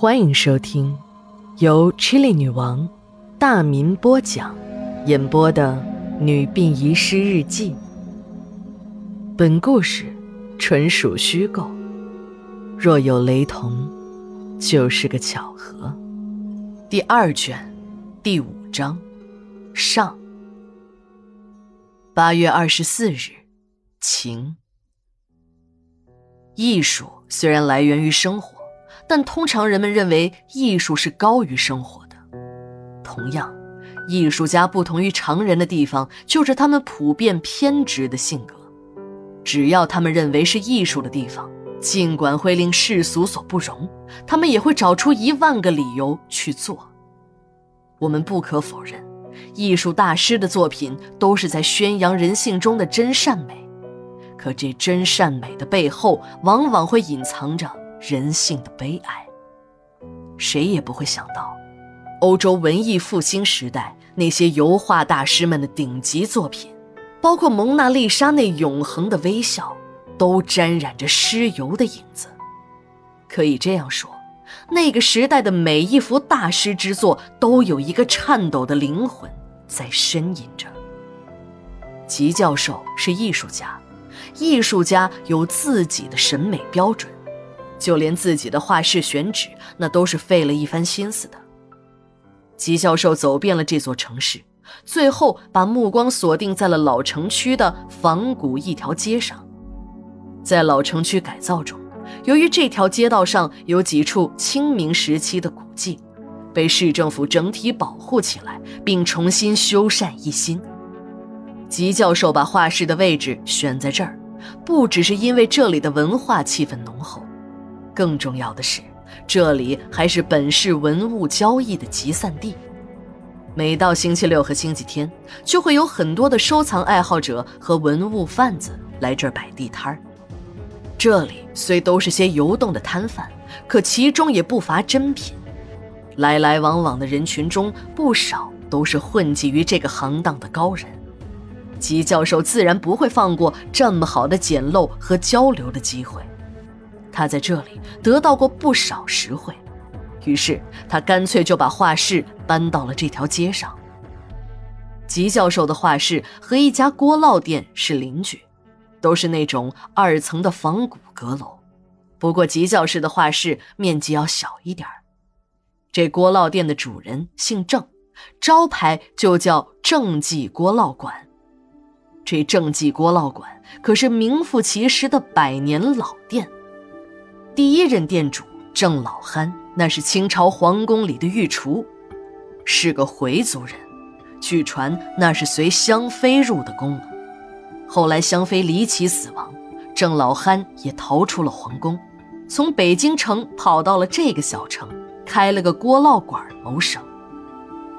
欢迎收听由 Chili 女王大民播讲、演播的《女病遗失日记》。本故事纯属虚构，若有雷同，就是个巧合。第二卷第五章上。八月二十四日，晴。艺术虽然来源于生活。但通常人们认为艺术是高于生活的。同样，艺术家不同于常人的地方，就是他们普遍偏执的性格。只要他们认为是艺术的地方，尽管会令世俗所不容，他们也会找出一万个理由去做。我们不可否认，艺术大师的作品都是在宣扬人性中的真善美，可这真善美的背后，往往会隐藏着。人性的悲哀，谁也不会想到，欧洲文艺复兴时代那些油画大师们的顶级作品，包括蒙娜丽莎那永恒的微笑，都沾染着尸油的影子。可以这样说，那个时代的每一幅大师之作，都有一个颤抖的灵魂在呻吟着。吉教授是艺术家，艺术家有自己的审美标准。就连自己的画室选址，那都是费了一番心思的。吉教授走遍了这座城市，最后把目光锁定在了老城区的仿古一条街上。在老城区改造中，由于这条街道上有几处清明时期的古迹，被市政府整体保护起来，并重新修缮一新。吉教授把画室的位置选在这儿，不只是因为这里的文化气氛浓厚。更重要的是，这里还是本市文物交易的集散地。每到星期六和星期天，就会有很多的收藏爱好者和文物贩子来这儿摆地摊儿。这里虽都是些游动的摊贩，可其中也不乏珍品。来来往往的人群中，不少都是混迹于这个行当的高人。吉教授自然不会放过这么好的捡漏和交流的机会。他在这里得到过不少实惠，于是他干脆就把画室搬到了这条街上。吉教授的画室和一家锅烙店是邻居，都是那种二层的仿古阁楼。不过吉教室的画室面积要小一点这锅烙店的主人姓郑，招牌就叫郑记锅烙馆。这郑记锅烙馆可是名副其实的百年老店。第一任店主郑老憨，那是清朝皇宫里的御厨，是个回族人。据传那是随香妃入的宫。后来香妃离奇死亡，郑老憨也逃出了皇宫，从北京城跑到了这个小城，开了个锅烙馆谋生。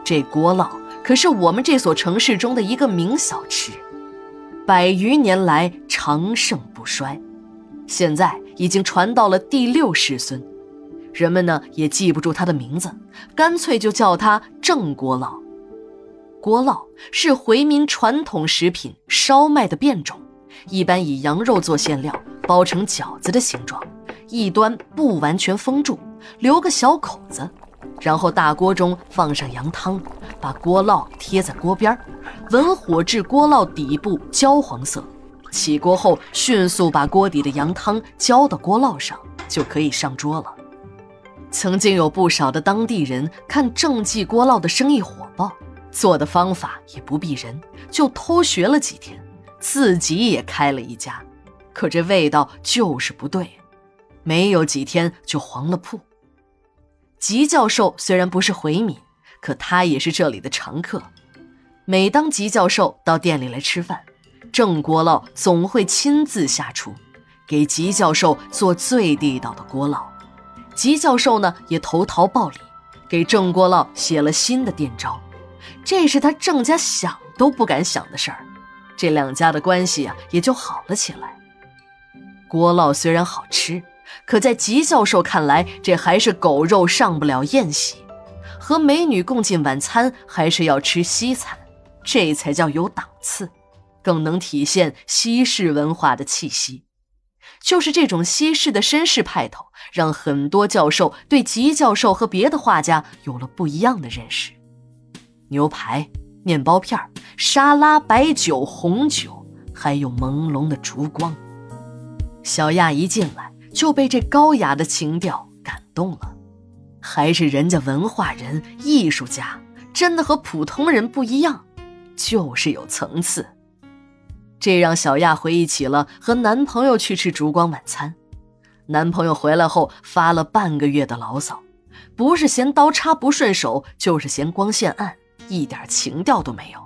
这锅烙可是我们这所城市中的一个名小吃，百余年来长盛不衰。现在已经传到了第六世孙，人们呢也记不住他的名字，干脆就叫他郑锅烙。锅烙是回民传统食品烧麦的变种，一般以羊肉做馅料，包成饺子的形状，一端不完全封住，留个小口子，然后大锅中放上羊汤，把锅烙贴在锅边文火至锅烙底部焦黄色。起锅后，迅速把锅底的羊汤浇到锅烙上，就可以上桌了。曾经有不少的当地人看正记锅烙的生意火爆，做的方法也不避人，就偷学了几天，自己也开了一家。可这味道就是不对，没有几天就黄了铺。吉教授虽然不是回民，可他也是这里的常客。每当吉教授到店里来吃饭，郑锅烙总会亲自下厨，给吉教授做最地道的锅烙。吉教授呢也投桃报李，给郑锅烙写了新的店招。这是他郑家想都不敢想的事儿。这两家的关系啊也就好了起来。锅烙虽然好吃，可在吉教授看来，这还是狗肉上不了宴席。和美女共进晚餐，还是要吃西餐，这才叫有档次。更能体现西式文化的气息。就是这种西式的绅士派头，让很多教授对吉教授和别的画家有了不一样的认识。牛排、面包片、沙拉、白酒、红酒，还有朦胧的烛光。小亚一进来就被这高雅的情调感动了，还是人家文化人、艺术家，真的和普通人不一样，就是有层次。这让小亚回忆起了和男朋友去吃烛光晚餐，男朋友回来后发了半个月的牢骚，不是嫌刀叉不顺手，就是嫌光线暗，一点情调都没有。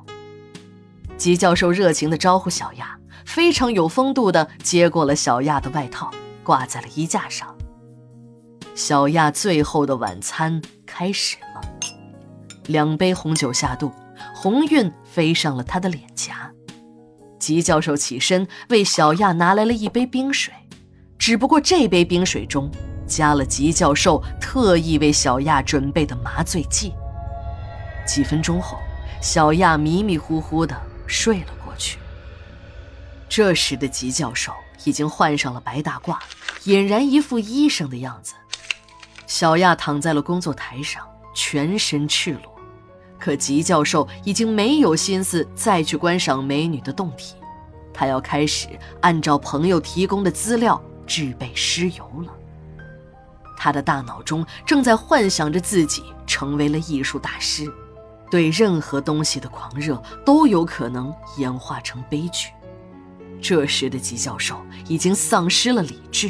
吉教授热情地招呼小亚，非常有风度地接过了小亚的外套，挂在了衣架上。小亚最后的晚餐开始了，两杯红酒下肚，红晕飞上了他的脸颊。吉教授起身为小亚拿来了一杯冰水，只不过这杯冰水中加了吉教授特意为小亚准备的麻醉剂。几分钟后，小亚迷迷糊糊的睡了过去。这时的吉教授已经换上了白大褂，俨然一副医生的样子。小亚躺在了工作台上，全身赤裸。可吉教授已经没有心思再去观赏美女的胴体，他要开始按照朋友提供的资料制备尸油了。他的大脑中正在幻想着自己成为了艺术大师，对任何东西的狂热都有可能演化成悲剧。这时的吉教授已经丧失了理智，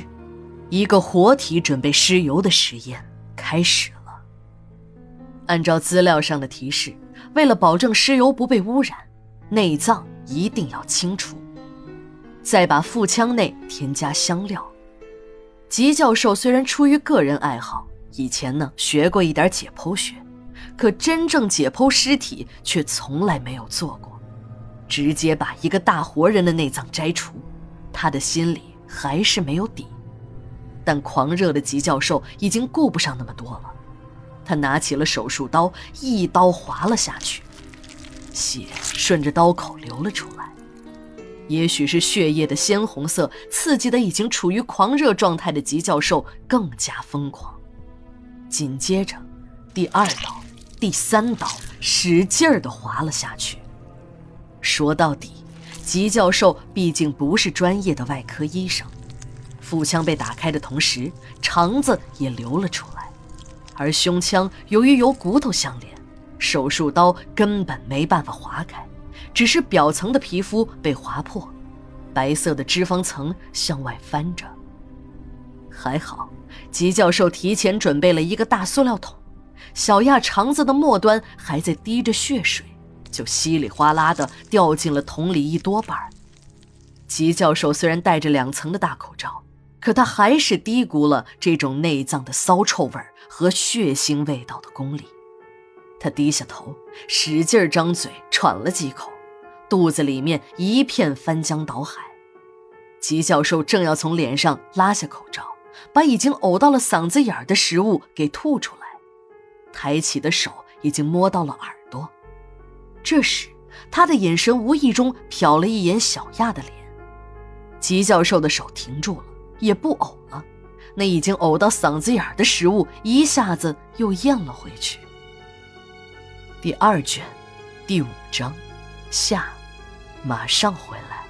一个活体准备尸油的实验开始了。按照资料上的提示，为了保证尸油不被污染，内脏一定要清除，再把腹腔内添加香料。吉教授虽然出于个人爱好，以前呢学过一点解剖学，可真正解剖尸体却从来没有做过。直接把一个大活人的内脏摘除，他的心里还是没有底。但狂热的吉教授已经顾不上那么多了。他拿起了手术刀，一刀划了下去，血顺着刀口流了出来。也许是血液的鲜红色刺激的已经处于狂热状态的吉教授更加疯狂。紧接着，第二刀、第三刀使劲儿的划了下去。说到底，吉教授毕竟不是专业的外科医生。腹腔被打开的同时，肠子也流了出来。而胸腔由于有骨头相连，手术刀根本没办法划开，只是表层的皮肤被划破，白色的脂肪层向外翻着。还好，吉教授提前准备了一个大塑料桶，小亚肠子的末端还在滴着血水，就稀里哗啦的掉进了桶里一多半。吉教授虽然戴着两层的大口罩。可他还是低估了这种内脏的骚臭味和血腥味道的功力。他低下头，使劲张嘴喘了几口，肚子里面一片翻江倒海。吉教授正要从脸上拉下口罩，把已经呕到了嗓子眼儿的食物给吐出来，抬起的手已经摸到了耳朵。这时，他的眼神无意中瞟了一眼小亚的脸，吉教授的手停住了。也不呕了，那已经呕到嗓子眼的食物一下子又咽了回去。第二卷，第五章，下，马上回来。